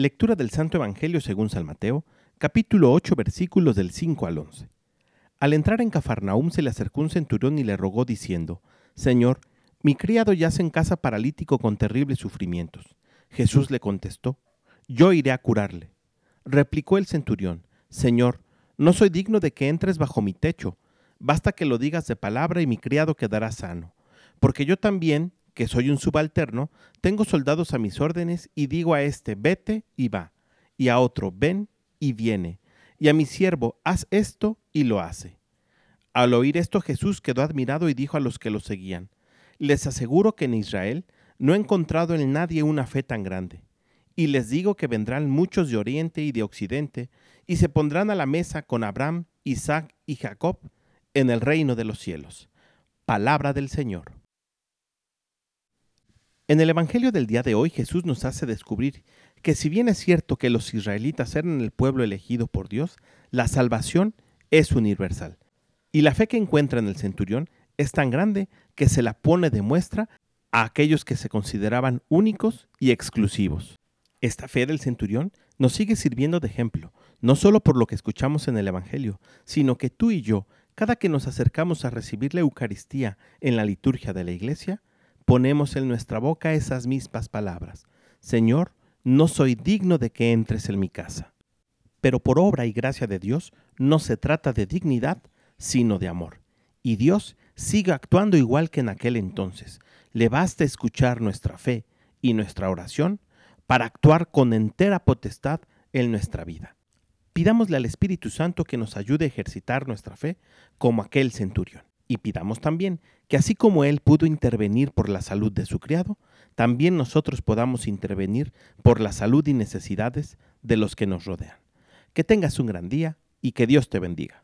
Lectura del Santo Evangelio según San Mateo, capítulo 8, versículos del 5 al 11. Al entrar en Cafarnaúm se le acercó un centurión y le rogó diciendo, Señor, mi criado yace en casa paralítico con terribles sufrimientos. Jesús le contestó, Yo iré a curarle. Replicó el centurión, Señor, no soy digno de que entres bajo mi techo, basta que lo digas de palabra y mi criado quedará sano, porque yo también, que soy un subalterno, tengo soldados a mis órdenes y digo a este, vete y va, y a otro, ven y viene, y a mi siervo, haz esto y lo hace. Al oír esto Jesús quedó admirado y dijo a los que lo seguían, les aseguro que en Israel no he encontrado en nadie una fe tan grande. Y les digo que vendrán muchos de oriente y de occidente, y se pondrán a la mesa con Abraham, Isaac y Jacob en el reino de los cielos. Palabra del Señor. En el Evangelio del día de hoy Jesús nos hace descubrir que si bien es cierto que los israelitas eran el pueblo elegido por Dios, la salvación es universal. Y la fe que encuentra en el centurión es tan grande que se la pone de muestra a aquellos que se consideraban únicos y exclusivos. Esta fe del centurión nos sigue sirviendo de ejemplo, no solo por lo que escuchamos en el Evangelio, sino que tú y yo, cada que nos acercamos a recibir la Eucaristía en la liturgia de la Iglesia, ponemos en nuestra boca esas mismas palabras. Señor, no soy digno de que entres en mi casa. Pero por obra y gracia de Dios no se trata de dignidad, sino de amor. Y Dios sigue actuando igual que en aquel entonces. Le basta escuchar nuestra fe y nuestra oración para actuar con entera potestad en nuestra vida. Pidámosle al Espíritu Santo que nos ayude a ejercitar nuestra fe como aquel centurión. Y pidamos también que así como Él pudo intervenir por la salud de su criado, también nosotros podamos intervenir por la salud y necesidades de los que nos rodean. Que tengas un gran día y que Dios te bendiga.